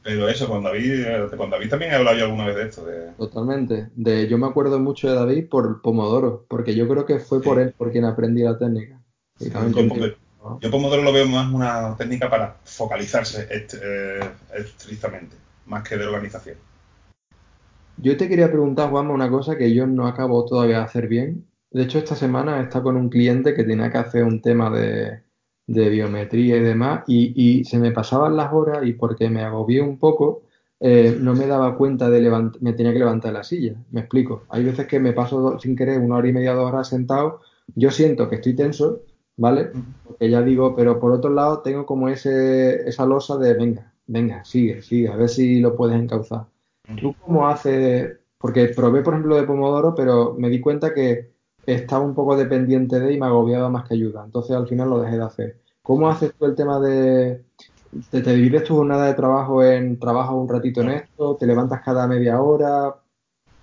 Pero eso, con David, con David también he hablado yo alguna vez de esto. Totalmente. De, yo me acuerdo mucho de David por Pomodoro, porque yo creo que fue por él por quien aprendí la técnica. yo, Pomodoro lo veo más una técnica para focalizarse eh, estrictamente, más que de organización. Yo te quería preguntar, Juanma, una cosa que yo no acabo todavía de hacer bien, de hecho, esta semana está con un cliente que tenía que hacer un tema de, biometría y demás, y, se me pasaban las horas y porque me agobié un poco, eh, no me daba cuenta de levantar, me tenía que levantar la silla. Me explico. Hay veces que me paso sin querer una hora y media, dos horas sentado, yo siento que estoy tenso, ¿vale? Porque ya digo, pero por otro lado tengo como ese, esa losa de, venga, venga, sigue, sigue, a ver si lo puedes encauzar. ¿Tú cómo haces? Porque probé, por ejemplo, de Pomodoro, pero me di cuenta que estaba un poco dependiente de y me agobiaba más que ayuda. Entonces al final lo dejé de hacer. ¿Cómo haces tú el tema de... ¿Te, divides tu jornada de trabajo en trabajo un ratito en esto? ¿Te levantas cada media hora?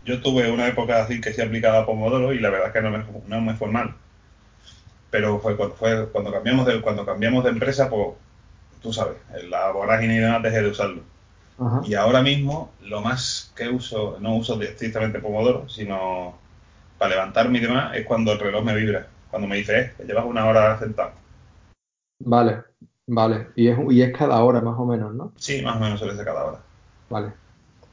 Yo tuve una época así que se aplicaba a Pomodoro y la verdad es que no me, no me fue mal. Pero fue, fue cuando cambiamos de cuando cambiamos de empresa, pues tú sabes, la vorágine y demás dejé de usarlo. Y ahora mismo lo más que uso, no uso estrictamente Pomodoro, sino para levantarme y demás es cuando el reloj me vibra, cuando me dice, eh, que llevas una hora sentado. Vale. Vale, y es, y es cada hora más o menos, ¿no? Sí, más o menos suele ser cada hora. Vale.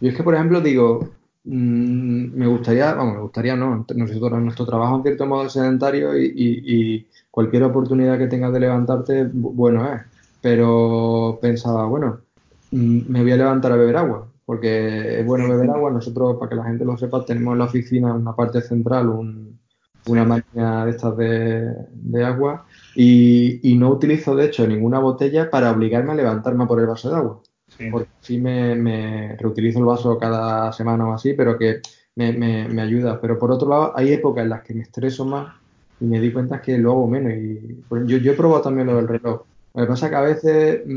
Yo es que, por ejemplo, digo, mm, me gustaría, vamos, me gustaría no, nosotros, nuestro trabajo en cierto modo es sedentario y, y- y cualquier oportunidad que tengas de levantarte, bu- bueno es. Pero pensaba, bueno, mm, me voy a levantar a beber agua, porque es bueno beber agua. Nosotros, para que la gente lo sepa, tenemos en la oficina una parte central, un- una máquina de estas de, de agua, y, y no utilizo, de hecho, ninguna botella para obligarme a levantarme por el vaso de agua sí. porque sí me, me reutilizo el vaso cada semana o así, pero que me, me- me ayuda. Pero por otro lado, hay épocas en las que me estreso más y me di cuenta que lo hago menos. Y pues, yo, yo he probado también lo del reloj. Lo que pasa es que a veces mm,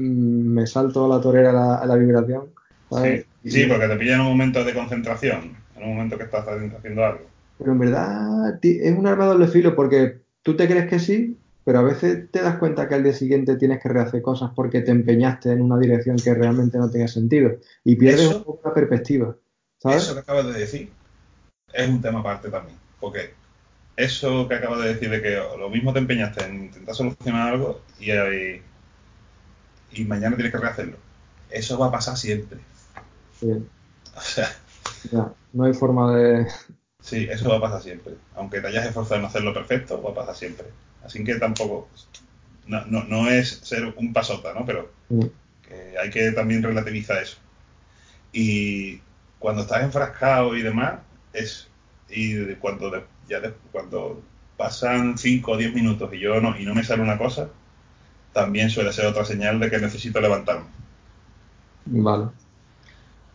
me salto a la torera a la, a la vibración, ¿sabes? Sí, sí, Y- porque te pilla en un momento de concentración, en un momento que estás haciendo algo. pero en verdad ti- es un arma de doble filo porque tú te crees que sí, pero a veces te das cuenta que al día siguiente tienes que rehacer cosas porque te empeñaste en una dirección que realmente no tenía sentido y pierdes un Eso, poco la perspectiva, ¿sabes? eso que acabas de decir es un tema aparte también, porque eso que acabas de decir de que lo mismo te empeñaste en intentar solucionar algo y, eh, y mañana tienes que rehacerlo. Eso va a pasar siempre. Sí, O sea, ya, no hay forma de... sí, eso va a pasar siempre. Aunque te hayas esforzado en hacerlo perfecto, va a pasar siempre. Así que tampoco, no, no, no es ser un pasota, ¿no? Pero que hay que también relativizar eso. Y cuando estás enfrascado y demás, es y cuando de- ya de- cuando pasan 5 o 10 minutos y yo no y no me sale una cosa, también suele ser otra señal de que necesito levantarme. Vale.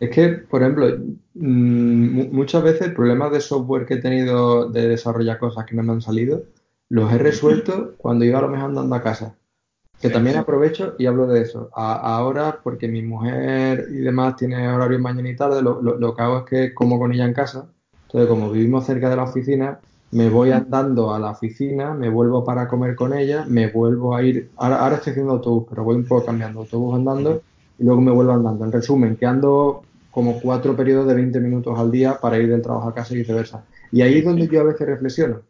Es que, por ejemplo, mm, mu- muchas veces problemas de software que he tenido de desarrollar cosas que no me han salido, los he resuelto cuando iba a lo mejor andando a casa. Que Sí, también aprovecho y hablo de eso. A- ahora, porque mi mujer y demás tiene horario mañana y tarde, lo, lo- lo que hago es que como con ella en casa. Entonces, como vivimos cerca de la oficina, me voy andando a la oficina, me vuelvo para comer con ella, me vuelvo a ir. Ahora, ahora estoy haciendo autobús, pero voy un poco cambiando autobús andando y luego me vuelvo andando. En resumen, que ando como cuatro periodos de 20 minutos al día para ir del trabajo a casa y viceversa. Y ahí es donde yo a veces reflexiono.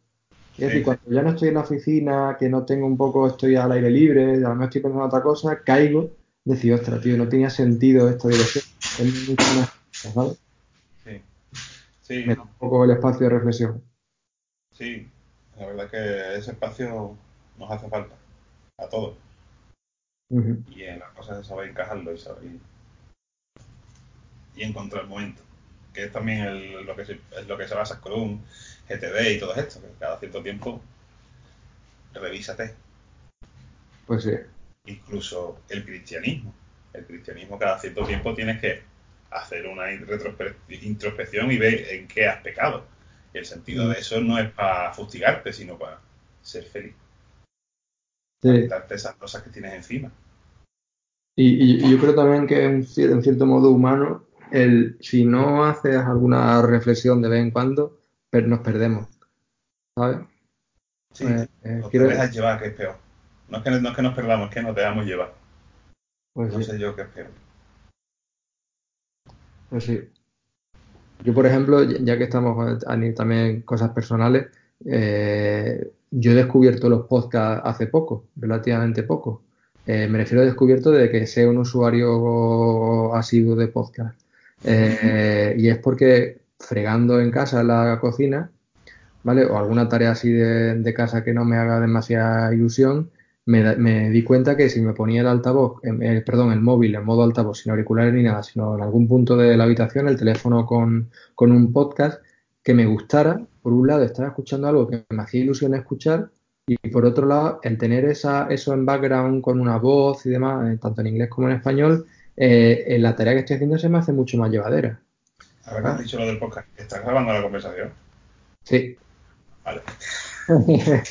Es decir, cuando ya no estoy en la oficina, que no tengo un poco, estoy al aire libre, a lo mejor estoy pensando en otra cosa, caigo, decir, ostras, tío, no tenía sentido esta dirección. Es mucho más, ¿sabes? sí, sí, Me da un poco el espacio de reflexión. sí. La verdad es que ese espacio nos hace falta a todos. Y en las cosas de saber encajarlo y saber y encontrar el momento. Que es también el- lo, que se, es lo que se basa Scrum, GTD y todo esto, que cada cierto tiempo revísate. Pues sí, Incluso el cristianismo. El cristianismo cada cierto tiempo tienes que hacer una introspección y ver en qué has pecado. Y el sentido de eso no es para fustigarte, sino para ser feliz, sí. esas cosas que tienes encima. Y, y- y yo creo también que en cierto modo humano, el, si no haces alguna reflexión de vez en cuando, per- nos perdemos, ¿sabes? Sí, Eh, eh, te dejas llevar, que es peor. No es que, no es que nos perdamos, es que nos dejamos llevar. pues No sí. sé yo qué es peor. Pues sí. Yo, por ejemplo, ya que estamos también cosas personales, eh, yo he descubierto los podcasts hace poco, relativamente poco. Eh, me refiero a descubierto de que sea un usuario asiduo de podcast. Eh, y es porque fregando en casa la cocina, ¿vale? O alguna tarea así de, de casa que no me haga demasiada ilusión, me, me di cuenta que si me ponía el altavoz, em, eh, perdón, el móvil en modo altavoz, sin auriculares ni nada, sino en algún punto de la habitación, el teléfono con, con un podcast que me gustara, por un lado, estaba escuchando algo que me hacía ilusión escuchar, y por otro lado, el tener esa, eso en background con una voz y demás, eh, tanto en inglés como en español, eh, en la tarea que estoy haciendo se me hace mucho más llevadera. Ahora que has dicho lo del podcast, ¿estás grabando la conversación? Sí. Vale.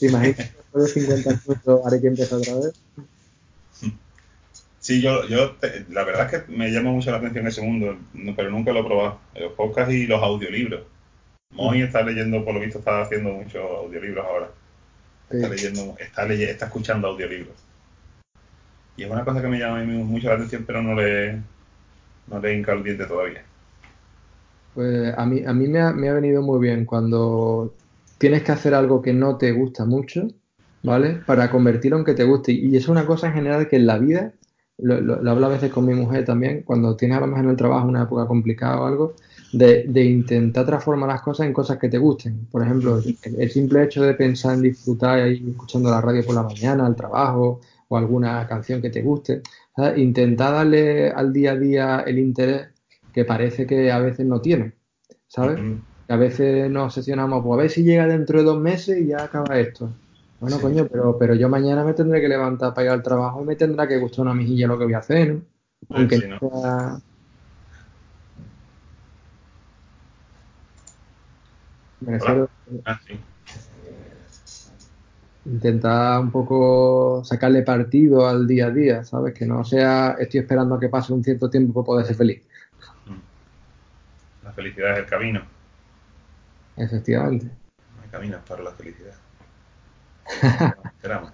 ¿Te imaginas de 50 minutos haré que empiece otra vez? Sí, yo, yo te- la verdad es que me llama mucho la atención ese mundo, pero nunca lo he probado. Los podcasts y los audiolibros. Moy está leyendo, por lo visto, está haciendo muchos audiolibros ahora. Está Sí. leyendo, está, leye- está escuchando audiolibros. Y es una cosa que me llama a mí mucho la atención, pero no le, no le he hincado el diente todavía. Pues a mí, a mí me ha, me ha venido muy bien cuando tienes que hacer algo que no te gusta mucho ¿vale? Para convertirlo en que te guste. Y es una cosa en general que en la vida, lo, lo, hablo a veces con mi mujer también, cuando tienes a lo mejor en el trabajo una época complicada o algo, de, de, intentar transformar las cosas en cosas que te gusten. Por ejemplo, el, el simple hecho de pensar en disfrutar ahí escuchando la radio por la mañana, al trabajo, o alguna canción que te guste. ¿sabes? Intenta darle al día a día el interés que parece que a veces no tiene, ¿sabes? Uh -huh. Que a veces nos obsesionamos, pues a ver si llega dentro de dos meses y ya acaba esto. Bueno, sí. coño, pero, pero yo mañana me tendré que levantar para ir al trabajo y me tendrá que gustar una mejilla lo que voy a hacer, ¿no? Aunque sí, ¿no? sea... Me refiero... Ah, sí intentar un poco sacarle partido al día a día, ¿sabes? Que no sea estoy esperando a que pase un cierto tiempo para poder ser feliz. La felicidad es el camino. Efectivamente. No hay caminos para la felicidad. Esperamos.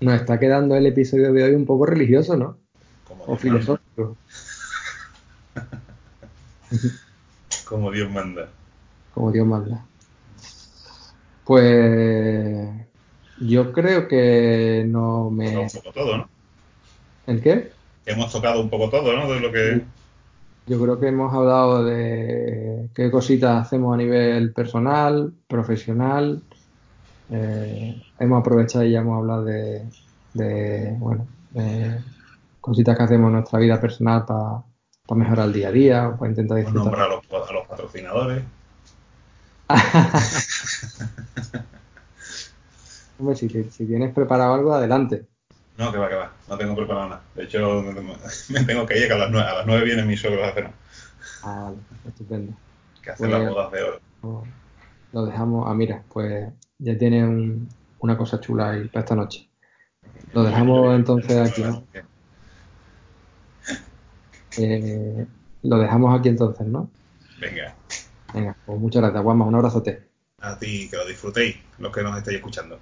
Nos está quedando el episodio de hoy un poco religioso, ¿no? Como o filosófico. Como Dios manda. Como Dios manda. Pues yo creo que no me. Un poco todo, ¿no? ¿El qué? Hemos tocado un poco todo, ¿no? De lo que. Yo creo que hemos hablado de qué cositas hacemos a nivel personal, profesional. Eh, hemos aprovechado y ya hemos hablado de, de bueno, cositas que hacemos en nuestra vida personal para pa mejorar el día a día, para intentar disfrutar. Nombrar a los, a los patrocinadores. Hombre, si, si, tienes preparado algo, adelante. No, que va, que va. No tengo preparado nada. De hecho, me tengo que ir, que a las 9, a las 9 vienen mis suegros a cenar. Ah. Estupendo. Que hacen pues, las bodas de oro. Lo dejamos. Ah, mira, pues ya tiene un, una cosa chula ahí para esta noche. Lo dejamos entonces aquí, ¿no? Eh, lo dejamos aquí entonces, ¿no? Venga. Venga, pues muchas gracias, Guama. Un abrazote. A ti, que lo disfrutéis, los que nos estáis escuchando.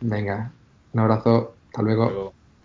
Venga, un abrazo, hasta luego.